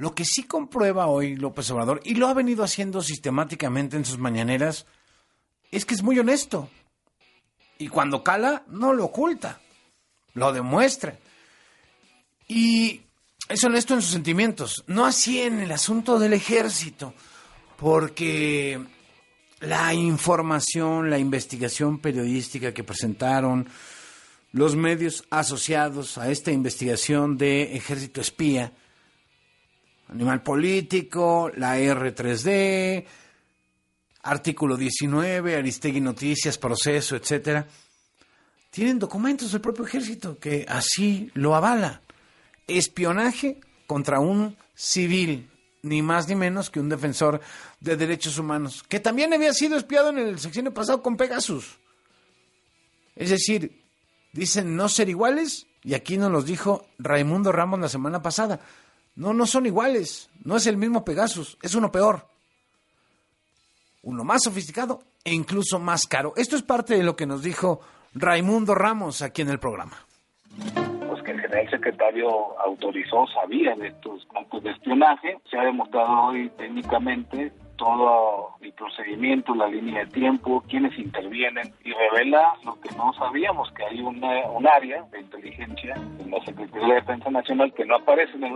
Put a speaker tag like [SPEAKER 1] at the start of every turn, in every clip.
[SPEAKER 1] Lo que sí comprueba hoy López Obrador, y lo ha venido haciendo sistemáticamente en sus mañaneras, es que es muy honesto. Y cuando cala, no lo oculta, lo demuestra. Y es honesto en sus sentimientos, no así en el asunto del ejército, porque la información, la investigación periodística que presentaron los medios asociados a esta investigación de ejército espía, Animal Político, la R3D, artículo 19, Aristegui Noticias, Proceso, etcétera, tienen documentos del propio ejército que así lo avala. Espionaje contra un civil, ni más ni menos que un defensor de derechos humanos, que también había sido espiado en el sexenio pasado con Pegasus. Es decir, dicen no ser iguales, y aquí nos los dijo Raimundo Ramos la semana pasada. No, no son iguales, no es el mismo Pegasus, es uno peor. Uno más sofisticado e incluso más caro. Esto es parte de lo que nos dijo Raimundo Ramos aquí en el programa
[SPEAKER 2] pues que el general secretario autorizó, sabía de estos actos de espionaje. Se ha demostrado hoy técnicamente todo el procedimiento, la línea de tiempo, quiénes intervienen y revela lo que no sabíamos, que hay una, un área de inteligencia en la Secretaría de Defensa Nacional que no aparece en el,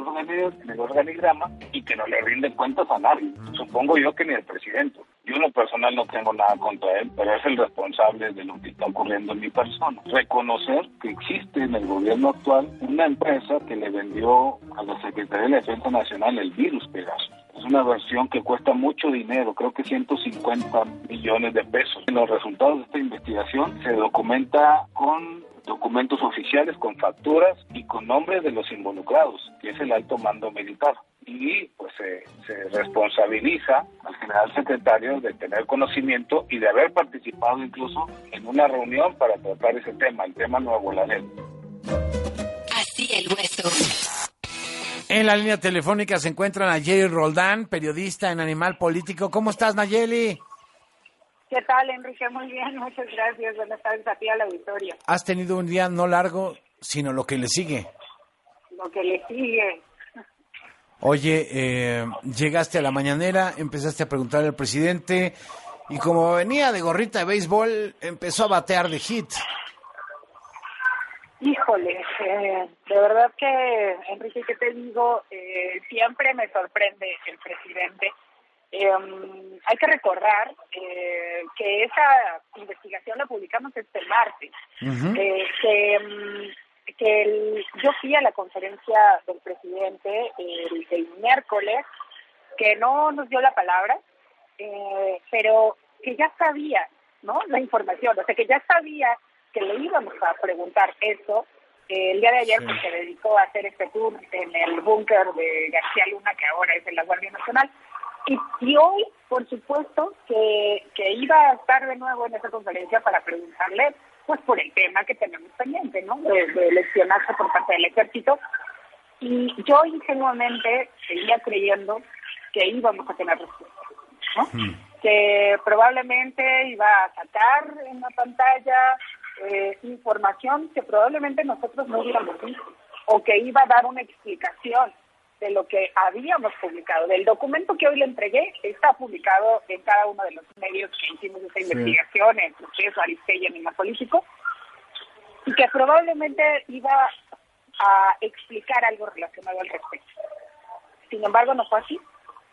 [SPEAKER 2] en el organigrama y que no le rinde cuentas a nadie. Supongo yo que ni el presidente. Yo en lo personal no tengo nada contra él, pero es el responsable de lo que está ocurriendo en mi persona. Reconocer que existe en el gobierno actual una empresa que le vendió a la Secretaría de Defensa Nacional el virus Pegasus. Es una versión que cuesta mucho dinero, creo que 150 millones de pesos. En los resultados de esta investigación se documenta con documentos oficiales, con facturas y con nombres de los involucrados, que es el alto mando militar y pues se, responsabiliza al general secretario de tener conocimiento y de haber participado incluso en una reunión para tratar ese tema, el tema Nuevo Laredo.
[SPEAKER 3] Así el hueso.
[SPEAKER 1] En la línea telefónica se encuentra Nayeli Roldán, periodista en Animal Político. ¿Cómo estás, Nayeli?
[SPEAKER 4] ¿Qué tal, Enrique? Muy bien, muchas gracias. Buenas tardes a ti al auditorio.
[SPEAKER 1] Has tenido un día no largo, sino lo que le sigue.
[SPEAKER 4] Lo que le sigue.
[SPEAKER 1] Oye, eh, llegaste a la mañanera, empezaste a preguntar al presidente y como venía de gorrita de béisbol, empezó a batear de hit.
[SPEAKER 4] Híjole, eh, de verdad que, Enrique, ¿qué te digo? Eh, siempre me sorprende el presidente. Em, hay que recordar que esa investigación la publicamos este martes, que em, que el, yo fui a la conferencia del presidente el, miércoles, que no nos dio la palabra, eh, pero que ya sabía, ¿no? La información, o sea, que ya sabía que le íbamos a preguntar eso. Eh, el día de ayer pues, se dedicó a hacer este tour en el búnker de García Luna, que ahora es de la Guardia Nacional. Y, y hoy, por supuesto, que, que iba a estar de nuevo en esa conferencia para preguntarle pues por el tema que tenemos pendiente, ¿no? De, de por parte del ejército. Y yo ingenuamente seguía creyendo que íbamos a tener respuesta, ¿no? Hmm. Que probablemente iba a sacar en la pantalla eh, información que probablemente nosotros no hubiéramos visto, o que iba a dar una explicación de lo que habíamos publicado. Del documento que hoy le entregué está publicado en cada uno de los medios que hicimos esta investigación, en Proceso, Aristegui, Anima Político, y que probablemente iba a explicar algo relacionado al respecto. Sin embargo, no fue así.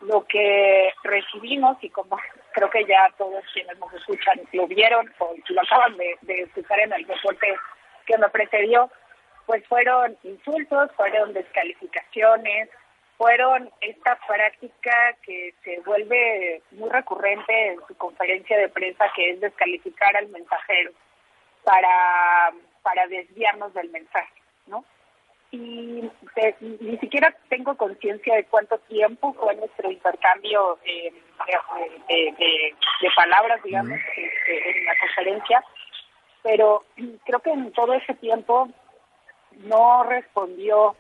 [SPEAKER 4] Lo que recibimos, y como creo que ya todos quienes nos escuchan lo vieron o lo acaban de, escuchar en el reporte que me precedió, pues fueron insultos, fueron descalificaciones, fueron esta práctica que se vuelve muy recurrente en su conferencia de prensa, que es descalificar al mensajero para, para desviarnos del mensaje, ¿no? Y ni siquiera tengo conciencia de cuánto tiempo fue nuestro intercambio eh, de, palabras, digamos, este, en la conferencia, pero creo que en todo ese tiempo no respondió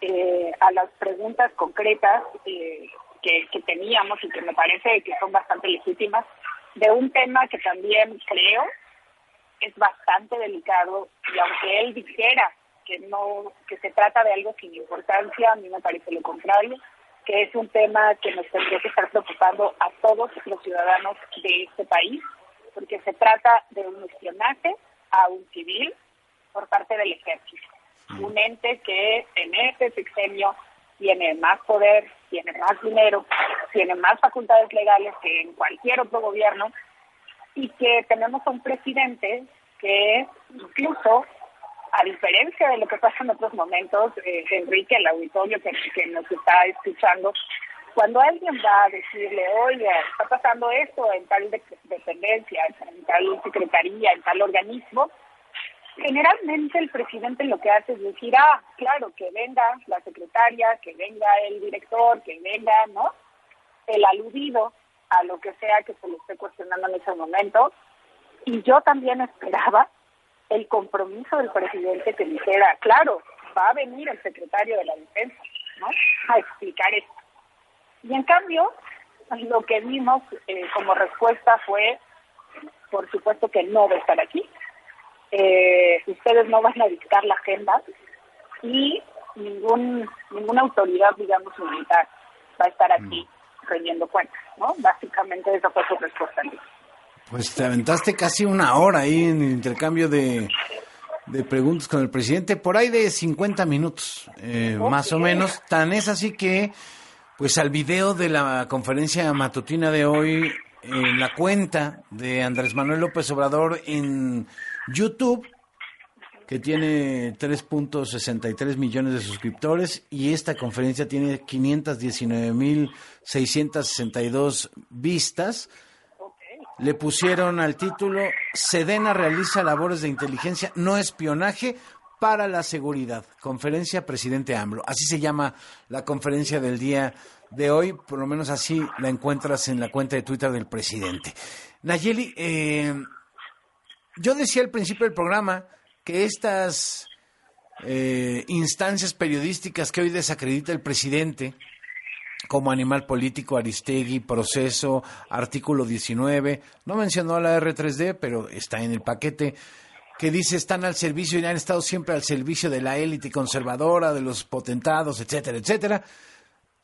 [SPEAKER 4] eh, a las preguntas concretas eh, que, teníamos y que me parece que son bastante legítimas de un tema que también creo es bastante delicado y aunque él dijera que no que se trata de algo sin importancia, a mí me parece lo contrario. que es un tema que nos tendría que estar preocupando a todos los ciudadanos de este país, porque se trata de un espionaje a un civil por parte del ejército, un ente que en este sexenio tiene más poder, tiene más dinero, tiene más facultades legales que en cualquier otro gobierno y que tenemos un presidente que incluso a diferencia de lo que pasa en otros momentos, eh, Enrique, el auditorio que, nos está escuchando, cuando alguien va a decirle, oye, está pasando esto en tal dependencia, en tal secretaría, en tal organismo, generalmente el presidente lo que hace es decir, ah, claro, que venga la secretaria, que venga el director, que venga, ¿no? El aludido a lo que sea que se le esté cuestionando en ese momento. Y yo también esperaba el compromiso del presidente que dijera, claro, va a venir el secretario de la defensa, ¿no? A explicar esto. Y en cambio, lo que vimos eh, como respuesta fue, por supuesto que no va a estar aquí, eh, ustedes no van a dictar la agenda y ningún ninguna autoridad, digamos, militar va a estar aquí mm. rendiendo cuentas, ¿no? Básicamente esa fue su respuesta.
[SPEAKER 1] Pues te aventaste casi una hora ahí en el intercambio de, de preguntas con el presidente, por ahí de 50 minutos, eh, más o menos. Tan es así que, pues al video de la conferencia matutina de hoy, en la cuenta de Andrés Manuel López Obrador en YouTube, que tiene 3.63 millones de suscriptores y esta conferencia tiene 519.662 vistas le pusieron al título Sedena realiza labores de inteligencia, no espionaje para la seguridad. Conferencia Presidente AMLO. Así se llama la conferencia del día de hoy, por lo menos así la encuentras en la cuenta de Twitter del presidente. Nayeli, eh, yo decía al principio del programa que estas eh, instancias periodísticas que hoy desacredita el presidente, como animal político, Aristegui, proceso, artículo 19. No mencionó la R3D, pero está en el paquete que dice están al servicio y han estado siempre al servicio de la élite conservadora, de los potentados, etcétera, etcétera.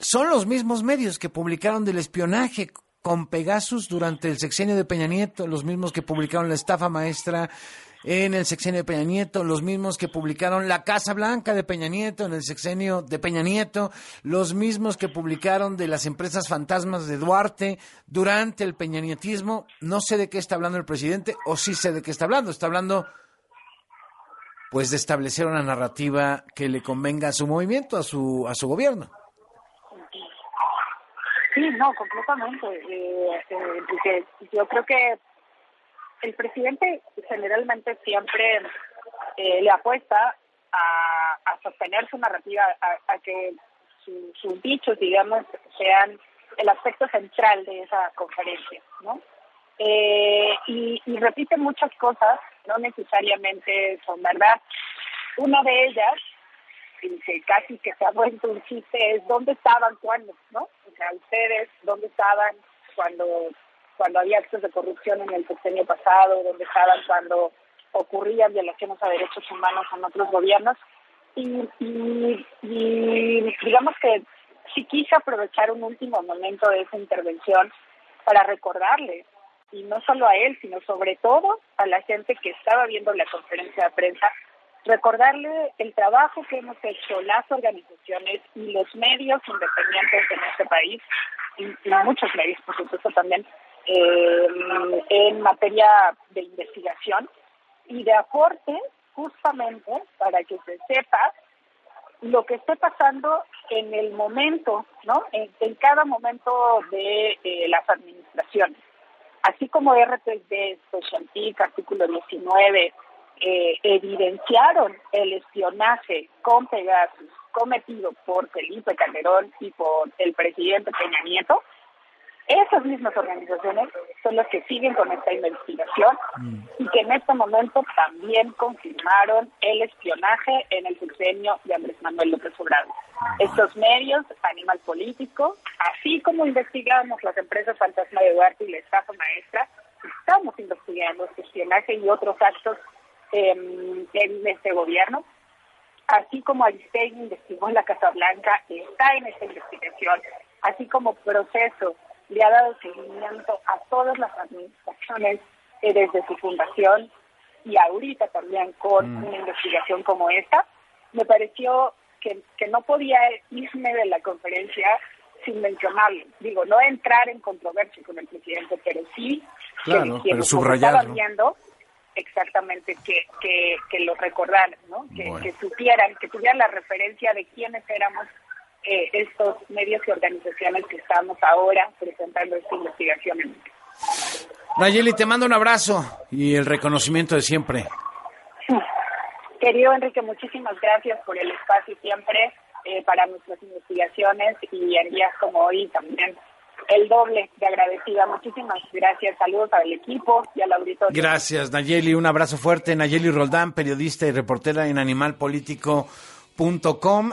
[SPEAKER 1] Son los mismos medios que publicaron del espionaje con Pegasus durante el sexenio de Peña Nieto, los mismos que publicaron la estafa maestra en el sexenio de Peña Nieto, los mismos que publicaron La Casa Blanca de Peña Nieto en el sexenio de Peña Nieto, los mismos que publicaron de las empresas fantasmas de Duarte durante el peñanietismo. No sé de qué está hablando el presidente, o sí sé de qué está hablando. Está hablando, pues, de establecer una narrativa que le convenga a su movimiento, a su, a su gobierno.
[SPEAKER 4] Sí, no, completamente. Eh, eh, yo creo que el presidente generalmente siempre eh, le apuesta a, a, sostener su narrativa, a, que sus dichos, digamos, sean el aspecto central de esa conferencia, ¿no? Eh, y, y repite muchas cosas, no necesariamente son verdad. Una de ellas, que casi que se ha vuelto un chiste, es dónde estaban cuando, ¿no? O sea, ustedes, dónde estaban cuando cuando había actos de corrupción en el sexenio pasado, donde estaban cuando ocurrían violaciones a derechos humanos en otros gobiernos. Y, y, digamos que sí quise aprovechar un último momento de esa intervención para recordarle, y no solo a él, sino sobre todo a la gente que estaba viendo la conferencia de prensa, recordarle el trabajo que hemos hecho las organizaciones y los medios independientes en este país, y, y muchos medios, por supuesto, también, eh, en materia de investigación y de aporte justamente para que se sepa lo que esté pasando en el momento, ¿no? En, cada momento de eh, las administraciones. Así como R3D, Specialtic, artículo 19, eh, evidenciaron el espionaje con Pegasus cometido por Felipe Calderón y por el presidente Peña Nieto, esas mismas organizaciones son las que siguen con esta investigación y que en este momento también confirmaron el espionaje en el sexenio de Andrés Manuel López Obrador. Estos medios, Animal Político, así como investigamos las empresas fantasma de Duarte y la estafa maestra, estamos investigando este espionaje y otros actos em, en este gobierno. Así como Aristegui investigó en la Casa Blanca, está en esta investigación, así como proceso le ha dado seguimiento a todas las administraciones eh, desde su fundación y ahorita también con
[SPEAKER 1] Mm.
[SPEAKER 4] una investigación como esta, me pareció que, que no podía irme de la conferencia sin mencionarlo. Digo, no entrar en controversia con el presidente, pero sí
[SPEAKER 1] Claro,
[SPEAKER 4] que
[SPEAKER 1] pero subrayarlo.
[SPEAKER 4] estaban viendo exactamente que, que, que lo recordaran, ¿no? que,
[SPEAKER 1] Bueno.
[SPEAKER 4] que supieran, que tuvieran la referencia de quiénes éramos eh, estos medios y organizaciones que estamos ahora presentando esta investigación en
[SPEAKER 1] Nayeli, te mando un abrazo y el reconocimiento de siempre.
[SPEAKER 4] Querido Enrique, muchísimas gracias por el espacio siempre eh, para nuestras investigaciones y en días como hoy también el doble de agradecida. Muchísimas gracias. Saludos al equipo y al auditorio.
[SPEAKER 1] Gracias, Nayeli. Un abrazo fuerte. Nayeli Roldán, periodista y reportera en animalpolitico.com.